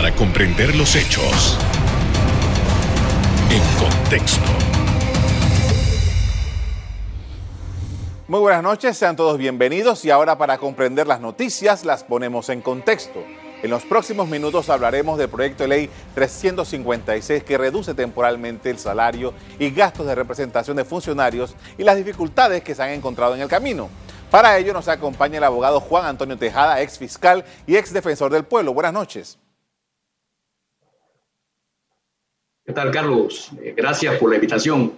para comprender los hechos en contexto. Muy buenas noches, sean todos bienvenidos y ahora para comprender las noticias las ponemos en contexto. En los próximos minutos hablaremos del proyecto de ley 356 que reduce temporalmente el salario y gastos de representación de funcionarios y las dificultades que se han encontrado en el camino. Para ello nos acompaña el abogado Juan Antonio Tejada, ex fiscal y ex defensor del pueblo. Buenas noches. ¿Qué tal, Carlos? Eh, gracias por la invitación.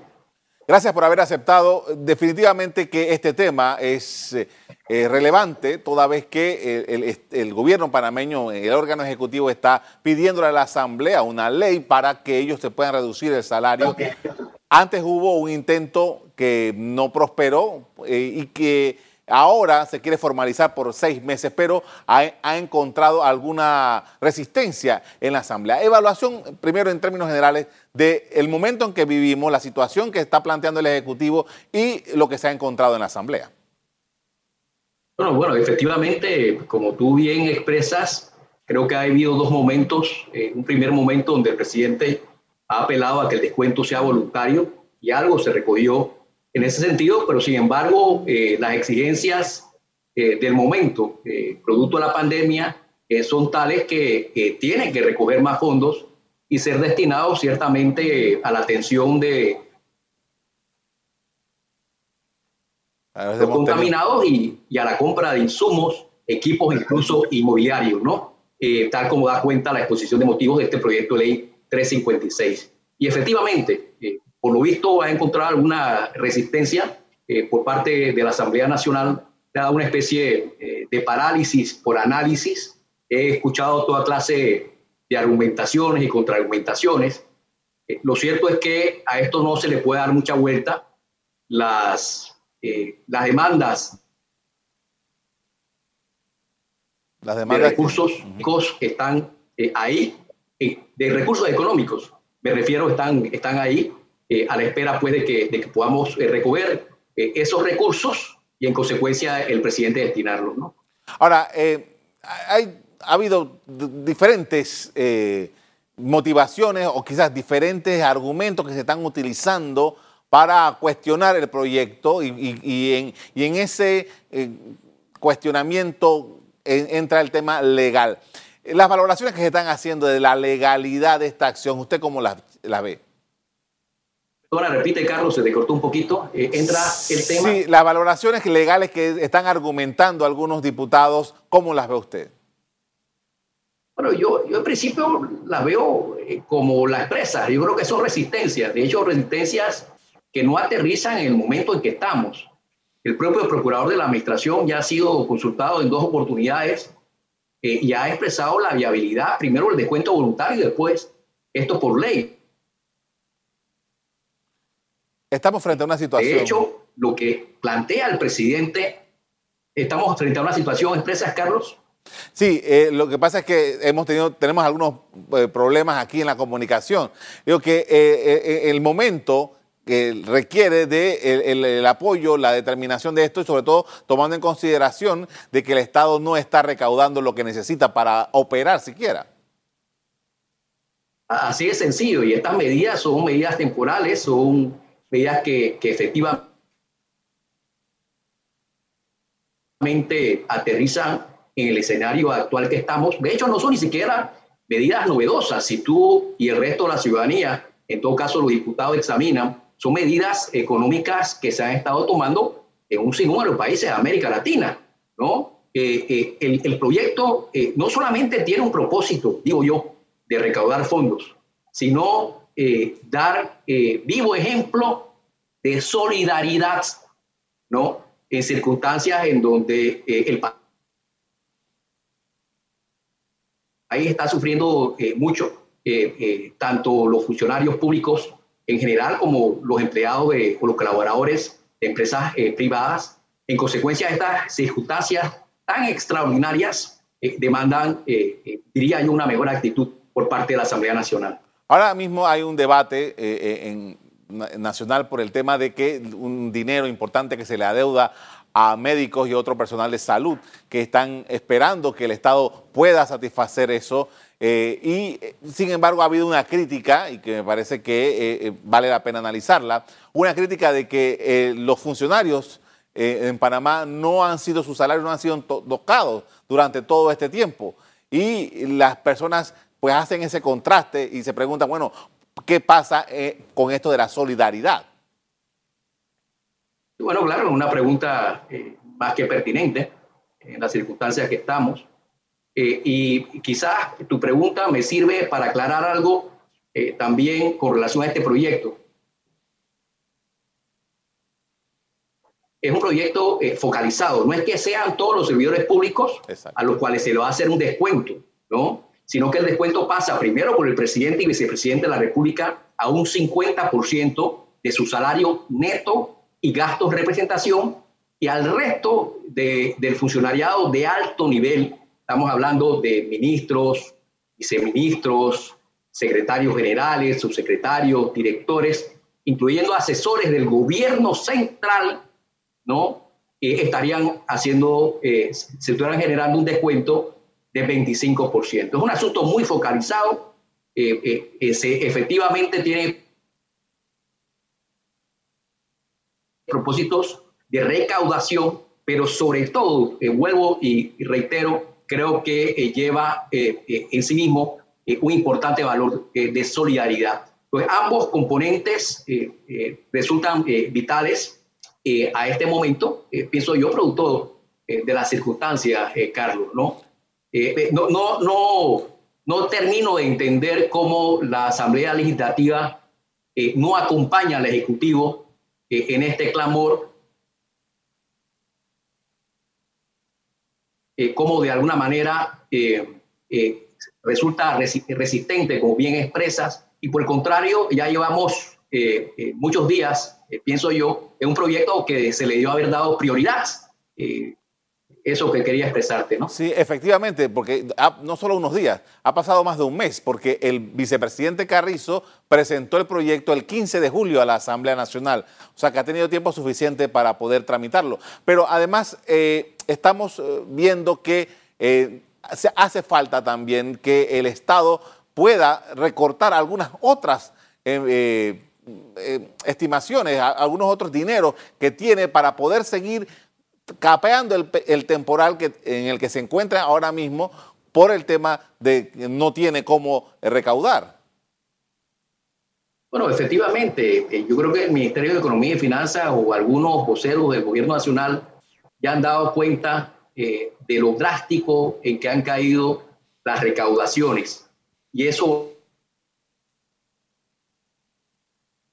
Gracias por haber aceptado. Definitivamente que este tema es eh, relevante, toda vez que el, gobierno panameño, el órgano ejecutivo, está pidiéndole a la Asamblea una ley para que ellos se puedan reducir el salario. Antes hubo un intento que no prosperó eh, y que ahora se quiere formalizar por seis meses, pero ha, encontrado alguna resistencia en la Asamblea. Evaluación, primero en términos generales, del momento en que vivimos, la situación que está planteando el Ejecutivo y lo que se ha encontrado en la Asamblea. Bueno, bueno, efectivamente, como tú bien expresas, creo que ha habido dos momentos. Eh, un primer momento donde el presidente ha apelado a que el descuento sea voluntario y algo se recogió en ese sentido, pero sin embargo, eh, las exigencias eh, del momento, producto de la pandemia, son tales que tienen que recoger más fondos y ser destinados ciertamente a la atención de, los contaminados y, y, a la compra de insumos, equipos, incluso inmobiliarios, ¿no? Eh, tal como da cuenta la exposición de motivos de este proyecto de ley 356. Y efectivamente, eh, por lo visto, ha encontrado alguna resistencia eh, por parte de la Asamblea Nacional, ha dado una especie de parálisis por análisis. He escuchado toda clase de argumentaciones y contraargumentaciones. lo cierto es que a esto no se le puede dar mucha vuelta. Las eh, las demandas, las demandas de recursos que están eh, ahí, eh, de recursos económicos, me refiero, están, están ahí a la espera pues, de, que, podamos recoger esos recursos y en consecuencia el presidente destinarlos. Ahora, hay, ha habido diferentes motivaciones o quizás diferentes argumentos que se están utilizando para cuestionar el proyecto y, en, ese eh, cuestionamiento entra el tema legal. Las valoraciones que se están haciendo de la legalidad de esta acción, ¿usted cómo la, ve? Ahora repite, Carlos, se te cortó un poquito. Eh, entra el tema. Sí, las valoraciones legales que están argumentando algunos diputados, ¿cómo las ve usted? Bueno, yo, yo en principio las veo eh, como las expresas. Yo creo que son resistencias. De hecho, resistencias que no aterrizan en el momento en que estamos. El propio procurador de la administración ya ha sido consultado en dos oportunidades eh, y ha expresado la viabilidad, primero el descuento voluntario y después esto por ley. Estamos frente a una situación. De hecho, lo que plantea el presidente, estamos frente a una situación, ¿expresas, Carlos? Sí, eh, lo que pasa es que hemos tenido, tenemos algunos eh, problemas aquí en la comunicación. Digo que el momento que requiere de el, apoyo, la determinación de esto y sobre todo tomando en consideración de que el Estado no está recaudando lo que necesita para operar siquiera. Así es sencillo y estas medidas son medidas temporales, son medidas que, efectivamente aterrizan en el escenario actual que estamos. De hecho, no son ni siquiera medidas novedosas. Si tú y el resto de la ciudadanía, en todo caso los diputados, examinan son medidas económicas que se han estado tomando en un sinnúmero de países de América Latina, ¿no? Eh, eh, el, el, proyecto eh, no solamente tiene un propósito, digo yo, de recaudar fondos, sino dar vivo ejemplo de solidaridad, ¿no? En circunstancias en donde el país está sufriendo mucho, tanto los funcionarios públicos en general como los empleados de, o los colaboradores de empresas eh, privadas. En consecuencia de estas circunstancias tan extraordinarias, eh, demandan, eh, diría yo, una mejor actitud por parte de la Asamblea Nacional. Ahora mismo hay un debate en, nacional por el tema de que un dinero importante que se le adeuda a médicos y otro personal de salud que están esperando que el Estado pueda satisfacer eso. Eh, y sin embargo ha habido una crítica, y que me parece que vale la pena analizarla, una crítica de que los funcionarios en Panamá no han sido, sus salarios no han sido tocados durante todo este tiempo. Y las personas pues hacen ese contraste y se preguntan, bueno, ¿qué pasa eh, con esto de la solidaridad? Bueno, claro, una pregunta eh, más que pertinente en las circunstancias que estamos. Eh, y quizás tu pregunta me sirve para aclarar algo también con relación a este proyecto. Es un proyecto focalizado, no es que sean todos los servidores públicos a los cuales se le va a hacer un descuento, ¿no? Sino que el descuento pasa primero por el presidente y vicepresidente de la República a un 50% de su salario neto y gastos representación y al resto del funcionariado de alto nivel, estamos hablando de ministros, viceministros, secretarios generales, subsecretarios, directores, incluyendo asesores del gobierno central, ¿no? Eh, estarían haciendo, eh, se estuvieran generando un descuento de 25%. Es un asunto muy focalizado, eh, eh, se efectivamente tiene propósitos de recaudación, pero sobre todo, eh, vuelvo y, reitero, creo que lleva en sí mismo un importante valor de solidaridad. Pues ambos componentes resultan vitales a este momento, pienso yo, producto de las circunstancias, Carlos, ¿no? Eh, eh, no, no, no, no termino de entender cómo la Asamblea Legislativa eh, no acompaña al Ejecutivo en este clamor, cómo de alguna manera resulta resistente, como bien expresas, y por el contrario, ya llevamos muchos días, pienso yo, en un proyecto que se le dio haber dado prioridad eso que quería expresarte, ¿no? Sí, efectivamente, porque no solo unos días, ha pasado más de un mes, porque el vicepresidente Carrizo presentó el proyecto el 15 de julio a la Asamblea Nacional, o sea que ha tenido tiempo suficiente para poder tramitarlo. Pero además eh, estamos eh, viendo que eh, hace falta también que el Estado pueda recortar algunas otras estimaciones, algunos otros dineros que tiene para poder seguir capeando el, temporal que, en el que se encuentra ahora mismo por el tema de que no tiene cómo recaudar. Bueno, efectivamente, eh, yo creo que el Ministerio de Economía y Finanzas o algunos voceros del gobierno nacional ya han dado cuenta eh, de lo drástico en que han caído las recaudaciones. Y eso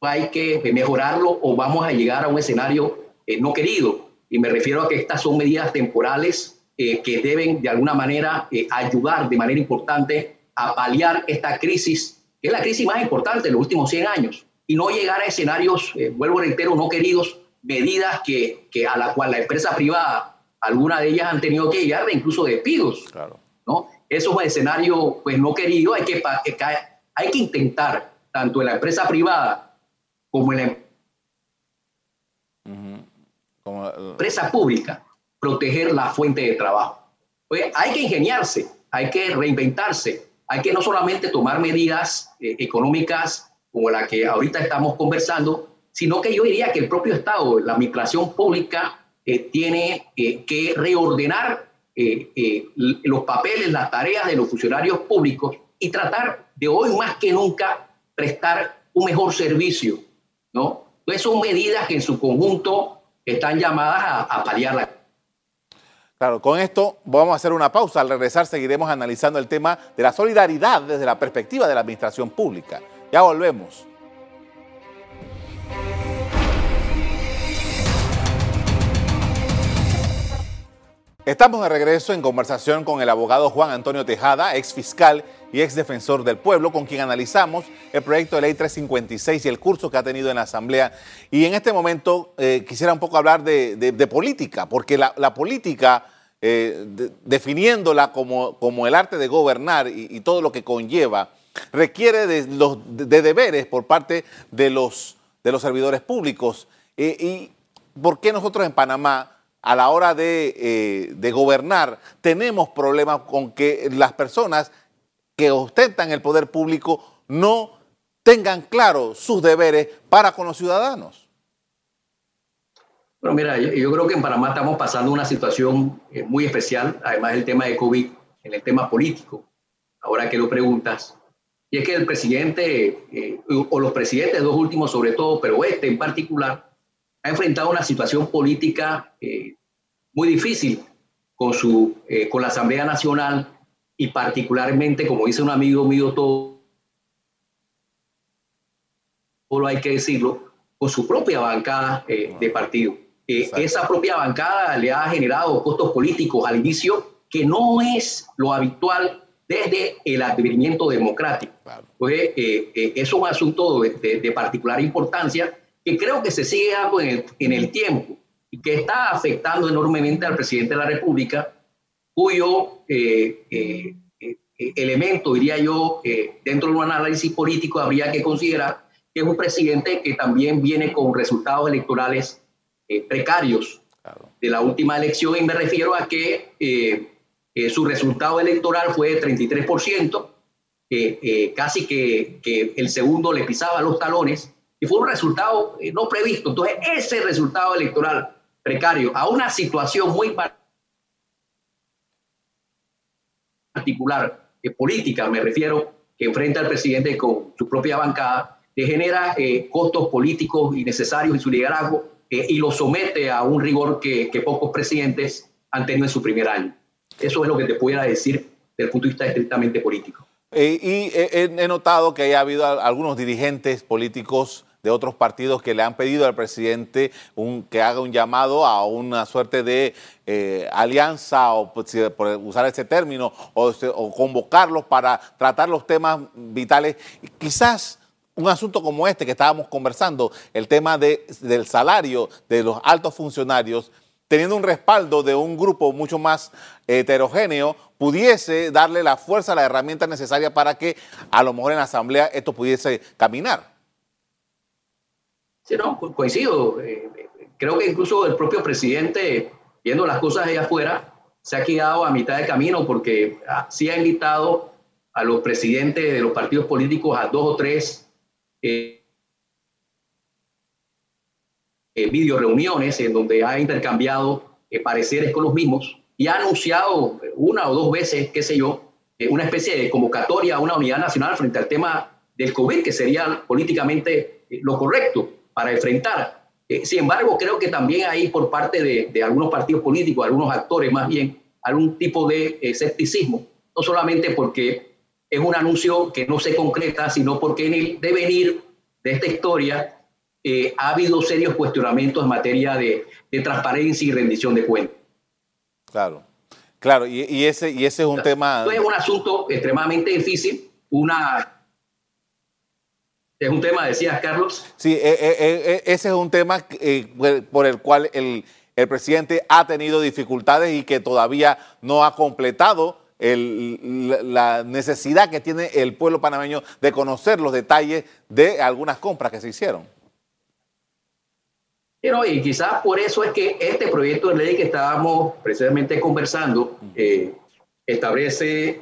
hay que mejorarlo o vamos a llegar a un escenario eh, no querido y me refiero a que estas son medidas temporales eh, que deben de alguna manera eh, ayudar de manera importante a paliar esta crisis, que es la crisis más importante de los últimos 100 años, y no llegar a escenarios, eh, vuelvo a reitero, no queridos, medidas que, que, a la cual la empresa privada, alguna de ellas han tenido que llegar incluso despidos. Claro. ¿no? Eso es un escenario pues, no querido, hay que, hay que intentar, tanto en la empresa privada como en la empresa pública, proteger la fuente de trabajo. Hay que ingeniarse, hay que reinventarse, hay que no solamente tomar medidas eh, económicas como la que ahorita estamos conversando, sino que yo diría que el propio Estado, la administración pública, eh, tiene que reordenar los papeles, las tareas de los funcionarios públicos y tratar de hoy más que nunca prestar un mejor servicio, ¿no? Entonces son medidas que en su conjunto están llamadas a, a paliar Claro, con esto vamos a hacer una pausa. Al regresar seguiremos analizando el tema de la solidaridad desde la perspectiva de la administración pública. Ya volvemos. Estamos de regreso en conversación con el abogado Juan Antonio Tejada, ex fiscal y ex defensor del pueblo, con quien analizamos el proyecto de ley 356 y el curso que ha tenido en la Asamblea. Y en este momento eh, quisiera un poco hablar de, política, porque la, política, eh, definiéndola como, como, el arte de gobernar y, todo lo que conlleva, requiere de, los, de deberes por parte de los, de los servidores públicos. Eh, ¿Y por qué nosotros en Panamá a la hora de, de gobernar, tenemos problemas con que las personas que ostentan el poder público no tengan claro sus deberes para con los ciudadanos. Bueno, mira, yo, creo que en Panamá estamos pasando una situación eh, muy especial, además del tema de COVID, en el tema político. Ahora que lo preguntas, y es que el presidente, eh, o los presidentes, dos últimos sobre todo, pero este en particular, ha enfrentado una situación política eh, muy difícil con, su, con la Asamblea Nacional y particularmente, como dice un amigo mío, todo, todo hay que decirlo, con su propia bancada de partido. Esa propia bancada le ha generado costos políticos al inicio que no es lo habitual desde el advenimiento democrático. Pues, eh, eh, es un asunto de, particular importancia que creo que se sigue dando en el, tiempo y que está afectando enormemente al presidente de la República, cuyo eh, elemento, diría yo, dentro de un análisis político habría que considerar que es un presidente que también viene con resultados electorales eh, precarios de la última elección y me refiero a que eh, eh, su resultado electoral fue de 33%, casi que, que, el segundo le pisaba los talones y fue un resultado no previsto. Entonces, ese resultado electoral precario a una situación muy particular, política, me refiero, que enfrenta al presidente con su propia bancada, le genera costos políticos innecesarios en su liderazgo eh, y lo somete a un rigor que, que, pocos presidentes han tenido en su primer año. Eso es lo que te pudiera decir desde el punto de vista estrictamente político. Eh, y he, notado que ha habido algunos dirigentes políticos de otros partidos que le han pedido al presidente un, que haga un llamado a una suerte de eh, alianza, o por usar ese término, o, o, convocarlos para tratar los temas vitales. Quizás un asunto como este que estábamos conversando, el tema de, del salario de los altos funcionarios, teniendo un respaldo de un grupo mucho más heterogéneo, pudiese darle la fuerza, la herramienta necesaria para que a lo mejor en la Asamblea esto pudiese caminar. No, coincido. Eh, creo que incluso el propio presidente, viendo las cosas allá afuera, se ha quedado a mitad de camino porque ah, sí ha invitado a los presidentes de los partidos políticos a dos o tres eh, eh, video reuniones en donde ha intercambiado eh, pareceres con los mismos y ha anunciado una o dos veces, qué sé yo, eh, una especie de convocatoria a una unidad nacional frente al tema del COVID, que sería políticamente lo correcto para enfrentar. sin embargo, creo que también hay por parte de, de, algunos partidos políticos, algunos actores más bien, algún tipo de escepticismo, no solamente porque es un anuncio que no se concreta, sino porque en el devenir de esta historia eh, ha habido serios cuestionamientos en materia de, transparencia y rendición de cuentas. Claro, claro, y, ese, y ese es un tema... es un asunto extremadamente difícil, una... Es un tema, decías, Carlos. Sí, eh, eh, ese es un tema por el cual el, el presidente ha tenido dificultades y que todavía no ha completado la necesidad que tiene el pueblo panameño de conocer los detalles de algunas compras que se hicieron. y quizás por eso es que este proyecto de ley que estábamos precisamente conversando eh, establece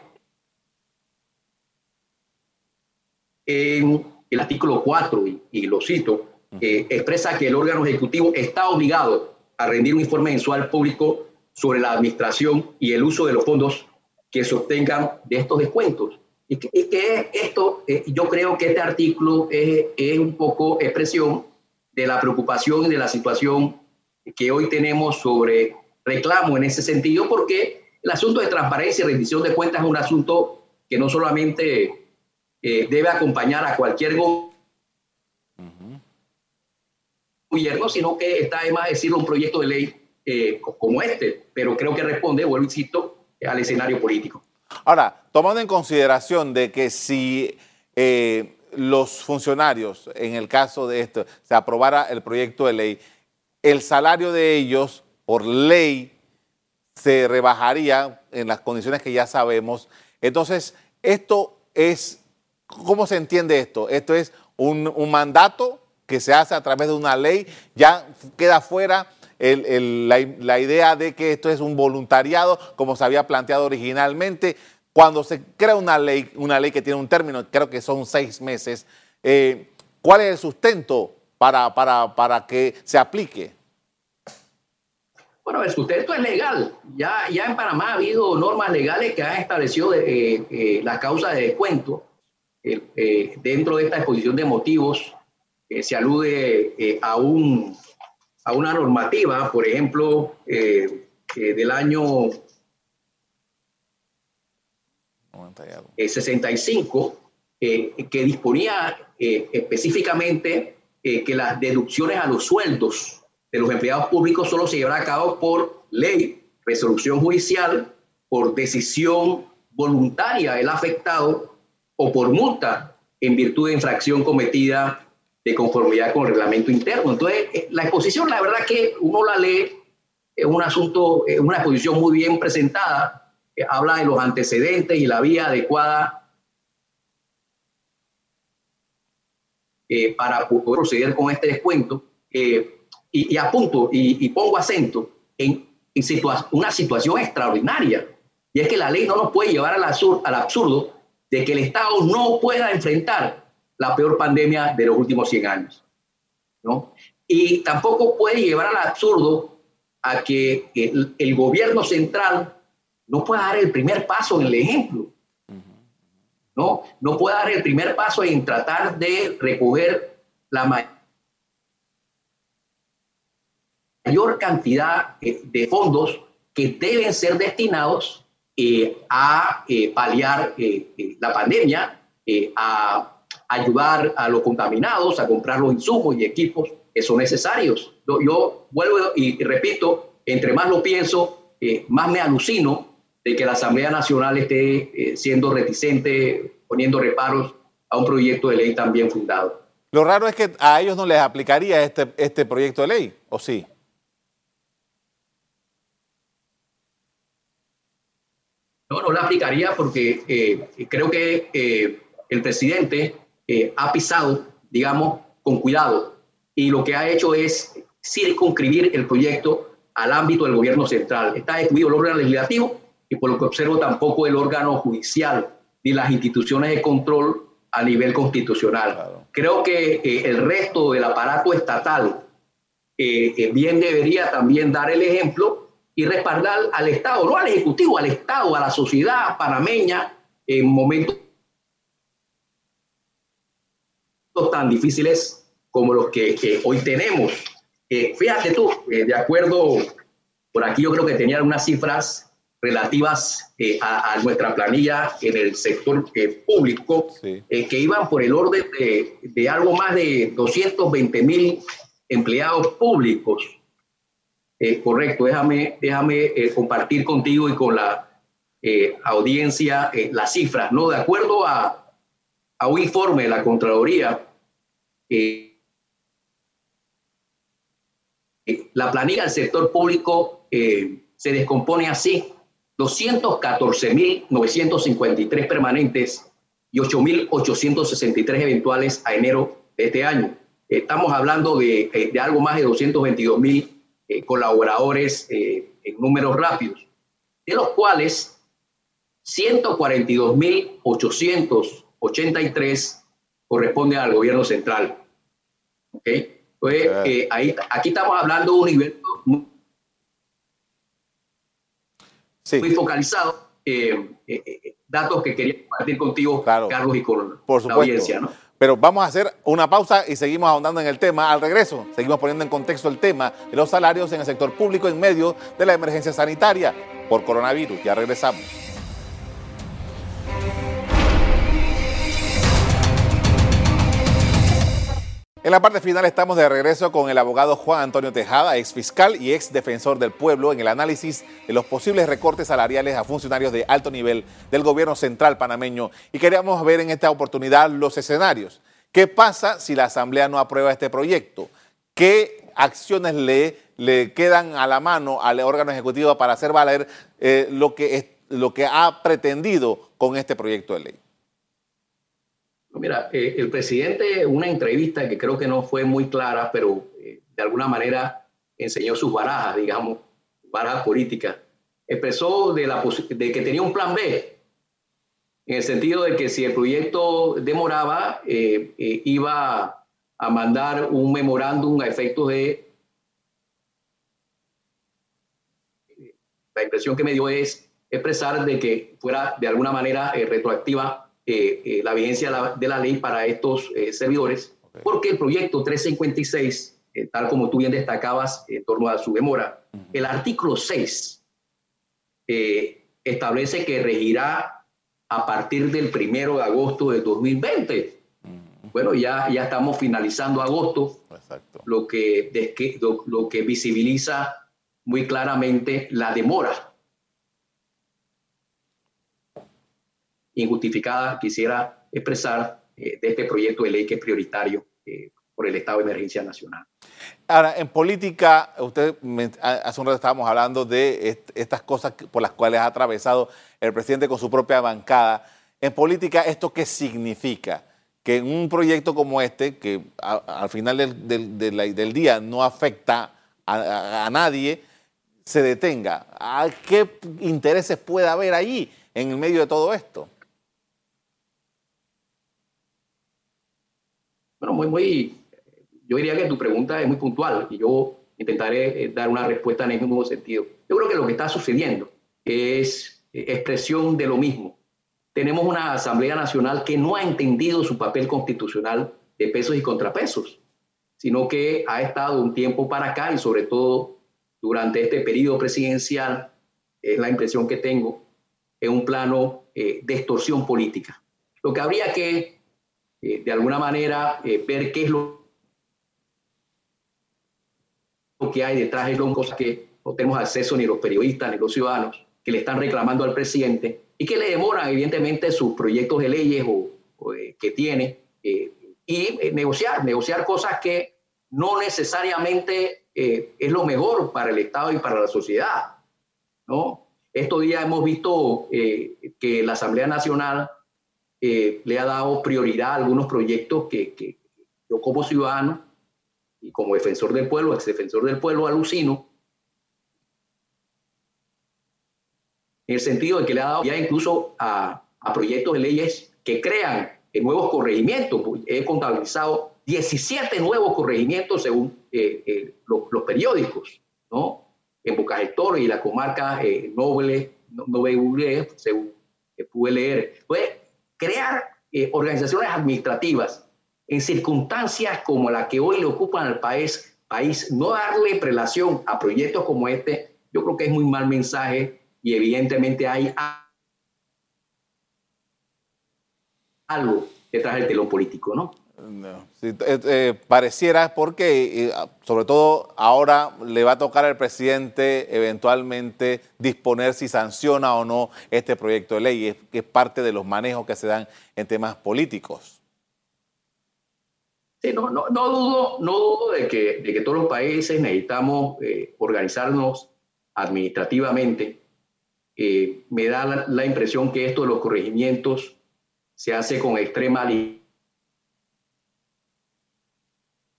en el artículo 4, y, lo cito, eh, expresa que el órgano ejecutivo está obligado a rendir un informe mensual público sobre la administración y el uso de los fondos que se obtengan de estos descuentos. Y que, esto, eh, yo creo que este artículo es, es, un poco expresión de la preocupación y de la situación que hoy tenemos sobre reclamo en ese sentido, porque el asunto de transparencia y rendición de cuentas es un asunto que no solamente eh, debe acompañar a cualquier gobierno, sino que está además decirlo un proyecto de ley eh, como este, pero creo que responde, vuelvo insisto, al escenario político. Ahora, tomando en consideración de que si eh, los funcionarios, en el caso de esto, se aprobara el proyecto de ley, el salario de ellos, por ley, se rebajaría en las condiciones que ya sabemos. Entonces, esto es, ¿cómo se entiende esto? Esto es un, mandato que se hace a través de una ley, ya queda fuera la, idea de que esto es un voluntariado, como se había planteado originalmente. Cuando se crea una ley, una ley que tiene un término, creo que son seis meses, eh, ¿cuál es el sustento para, para, para que se aplique? Bueno, el sustento es legal. Ya, ya en Panamá ha habido normas legales que han establecido eh, eh, las causas de descuento. Dentro de esta exposición de motivos se alude a, un, a una normativa, por ejemplo, del año 65, que disponía específicamente que las deducciones a los sueldos de los empleados públicos solo se llevará a cabo por ley, resolución judicial, por decisión voluntaria del afectado o por multa en virtud de infracción cometida de conformidad con el reglamento interno. Entonces, eh, la exposición, la verdad que uno la lee, es un asunto, es una exposición muy bien presentada, que habla de los antecedentes y la vía adecuada eh, para poder proceder con este descuento. Eh, y, apunto y, pongo acento en, una situación extraordinaria. Y es que la ley no nos puede llevar al absurdo de que el Estado no pueda enfrentar la peor pandemia de los últimos 100 años. ¿no? Y tampoco puede llevar al absurdo a que el, gobierno central no pueda dar el primer paso en el ejemplo. ¿no? no pueda dar el primer paso en tratar de recoger la mayor cantidad eh, de fondos que deben ser destinados eh, a eh, paliar la pandemia, a ayudar a los contaminados, a comprar los insumos y equipos que son necesarios. Yo, vuelvo y repito, entre más lo pienso, más me alucino de que la Asamblea Nacional esté siendo reticente, poniendo reparos a un proyecto de ley también fundado. Lo raro es que a ellos no les aplicaría este, este proyecto de ley, ¿o sí? No, no la aplicaría porque eh, creo que eh, el presidente eh, ha pisado, digamos, con cuidado y lo que ha hecho es circunscribir el proyecto al ámbito del gobierno central. Está excluido el órgano legislativo y por lo que observo tampoco el órgano judicial ni las instituciones de control a nivel constitucional. Creo que el resto del aparato estatal bien debería también dar el ejemplo y respaldar al Estado, no al Ejecutivo, al Estado, a la sociedad panameña en momentos tan difíciles como los que, hoy tenemos. Eh, fíjate tú, eh, de acuerdo, por aquí yo creo que tenían unas cifras relativas eh, a, nuestra planilla en el sector público, que iban por el orden de, de algo más de 220 mil empleados públicos eh, correcto, déjame, déjame eh, compartir contigo y con la eh, audiencia las cifras. ¿no? De acuerdo a, a un informe de la Contraloría, la planilla del sector público se descompone así. 214.953 permanentes y 8.863 eventuales a enero de este año. Estamos hablando de, de algo más de 222.000 eh, colaboradores eh, en números rápidos, de los cuales 142.883 corresponden al gobierno central. ¿Ok? Pues, eh, ahí, aquí estamos hablando de un nivel muy, focalizado. datos que quería compartir contigo, Carlos, y con la audiencia. ¿no? Pero vamos a hacer una pausa y seguimos ahondando en el tema. Al regreso, seguimos poniendo en contexto el tema de los salarios en el sector público en medio de la emergencia sanitaria por coronavirus. Ya regresamos. En la parte final estamos de regreso con el abogado Juan Antonio Tejada, ex fiscal y ex defensor del pueblo, en el análisis de los posibles recortes salariales a funcionarios de alto nivel del gobierno central panameño. Y queríamos ver en esta oportunidad los escenarios. ¿Qué pasa si la Asamblea no aprueba este proyecto? ¿Qué acciones le, le quedan a la mano al órgano ejecutivo para hacer valer eh, lo, que lo que ha pretendido con este proyecto de ley? Mira, eh, el presidente, una entrevista que creo que no fue muy clara, pero eh, de alguna manera enseñó sus barajas, digamos, barajas políticas. Expresó de, la, de que tenía un plan B, en el sentido de que si el proyecto demoraba, eh, eh, iba a mandar un memorándum a efectos de... La impresión que me dio es expresar de que fuera de alguna manera eh, retroactiva la vigencia de la, ley para estos servidores, porque el proyecto 356, tal como tú bien destacabas en torno a su demora, el artículo 6 establece que regirá a partir del primero de agosto de 2020. Bueno, ya, ya estamos finalizando agosto, Lo, que, lo, que visibiliza muy claramente la demora injustificada, quisiera expresar, eh, de este proyecto de ley que es prioritario eh, por el estado de emergencia nacional. Ahora, en política, usted hace un rato estábamos hablando de estas cosas por las cuales ha atravesado el presidente con su propia bancada. En política, ¿esto qué significa? Que en un proyecto como este, que al final del, día no afecta a, nadie, se detenga. ¿Qué intereses puede haber ahí en el medio de todo esto? Bueno, muy, muy yo diría que tu pregunta es muy puntual y yo intentaré eh, dar una respuesta en el mismo sentido. Yo creo que lo que está sucediendo es expresión de lo mismo. Tenemos una Asamblea Nacional que no ha entendido su papel constitucional de pesos y contrapesos, sino que ha estado un tiempo para acá y sobre todo durante este periodo presidencial, es la impresión que tengo, en un plano eh, de extorsión política. Lo que habría que, de alguna manera, ver qué es lo que hay detrás de son cosas que no tenemos acceso ni los periodistas ni los ciudadanos, que le están reclamando al presidente y que le demoran evidentemente sus proyectos de leyes o, eh, que tiene eh, y eh, negociar, negociar cosas que no necesariamente es lo mejor para el Estado y para la sociedad. ¿no? Estos días hemos visto que la Asamblea Nacional le ha dado prioridad a algunos proyectos que, que yo como ciudadano y como defensor del pueblo, ex defensor del pueblo, alucino, en el sentido de que le ha dado ya incluso a, proyectos de leyes que crean nuevos corregimientos. He contabilizado 17 nuevos corregimientos según eh, eh, los, periódicos, ¿no? En Boca y la comarca eh, Noble, Noble, según pude leer. Puede crear organizaciones administrativas en circunstancias como la que hoy le ocupan al país, país, no darle prelación a proyectos como este, yo creo que es muy mal mensaje y evidentemente hay algo detrás del telón político, ¿no? Eh, eh, pareciera porque, eh, sobre todo ahora le va a tocar al presidente eventualmente disponer si sanciona o no este proyecto de ley, que es parte de los manejos que se dan en temas políticos. Sí, no, no, no, dudo, no dudo de que, de que todos los países necesitamos eh, organizarnos administrativamente. Eh, me da la, impresión que esto de los corregimientos se hace con extrema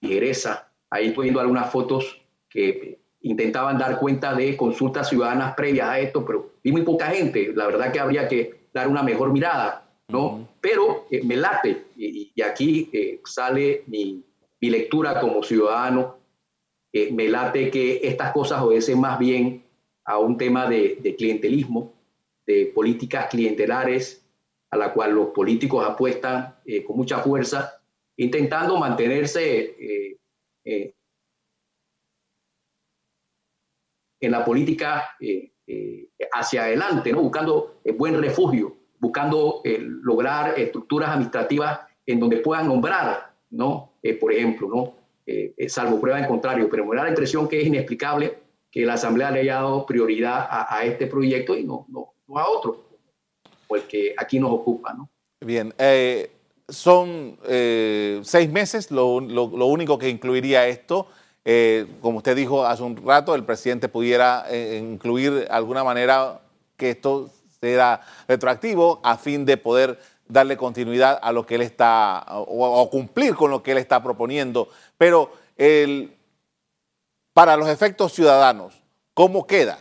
ligereza. Ahí estoy viendo algunas fotos que intentaban dar cuenta de consultas ciudadanas previas a esto, pero vi muy poca gente. La verdad que habría que dar una mejor mirada. ¿no? Pero eh, me late, y, aquí eh, sale mi, lectura como ciudadano, eh, me late que estas cosas obedecen más bien a un tema de, clientelismo, de políticas clientelares a la cual los políticos apuestan con mucha fuerza, intentando mantenerse en la política hacia adelante, ¿no? buscando buen refugio buscando eh, lograr estructuras administrativas en donde puedan nombrar, ¿no? Eh, por ejemplo, ¿no? Eh, salvo prueba en contrario, pero me da la impresión que es inexplicable que la Asamblea le haya dado prioridad a, este proyecto y no, no, no, a otro, porque aquí nos ocupa, ¿no? Bien, son seis meses lo, único que incluiría esto. como usted dijo hace un rato, el presidente pudiera incluir de alguna manera que esto será retroactivo a fin de poder darle continuidad a lo que él está, o, cumplir con lo que él está proponiendo. Pero el, para los efectos ciudadanos, ¿cómo queda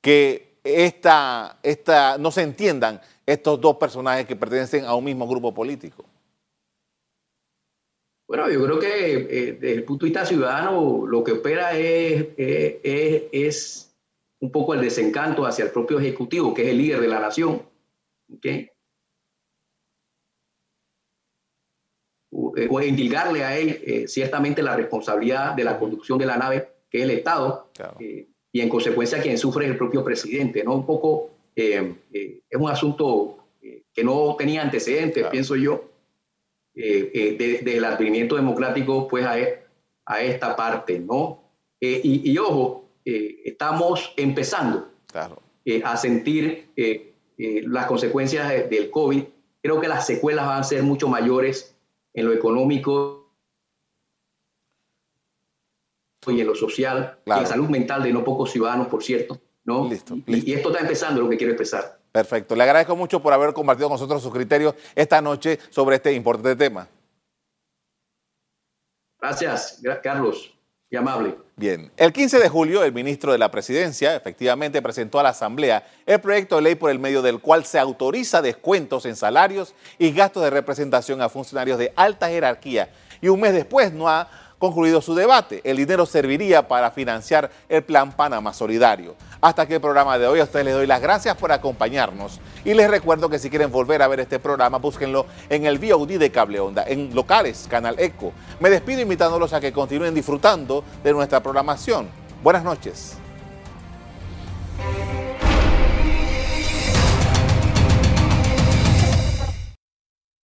que esta, esta, no se entiendan estos dos personajes que pertenecen a un mismo grupo político? Bueno, yo creo que eh, desde el punto de vista ciudadano lo que opera es, es, un poco el desencanto hacia el propio Ejecutivo, que es el líder de la nación. ¿okay? O indilgarle a él eh, ciertamente la responsabilidad de la conducción de la nave, que es el Estado, eh, y en consecuencia quien sufre es el propio presidente. ¿no? Un poco es un asunto que no tenía antecedentes, pienso yo eh, eh, del advenimiento democrático pues a, e, a esta parte, ¿no? Eh, y, ojo, estamos empezando a sentir las consecuencias del COVID. Creo que las secuelas van a ser mucho mayores en lo económico y en lo social, y en la salud mental de no pocos ciudadanos, por cierto, ¿no? y esto está empezando lo que quiero expresar. Perfecto. Le agradezco mucho por haber compartido con nosotros sus criterios esta noche sobre este importante tema. Gracias, Carlos. Y amable. Bien. El 15 de julio, el ministro de la Presidencia efectivamente presentó a la Asamblea el proyecto de ley por el medio del cual se autoriza descuentos en salarios y gastos de representación a funcionarios de alta jerarquía. Y un mes después no ha concluido su debate. El dinero serviría para financiar el Plan Panamá Solidario. Hasta aquí el programa de hoy. A ustedes les doy las gracias por acompañarnos. Y les recuerdo que si quieren volver a ver este programa, búsquenlo en el VOD de Cable Onda, en locales, Canal Eco. Me despido invitándolos a que continúen disfrutando de nuestra programación. Buenas noches.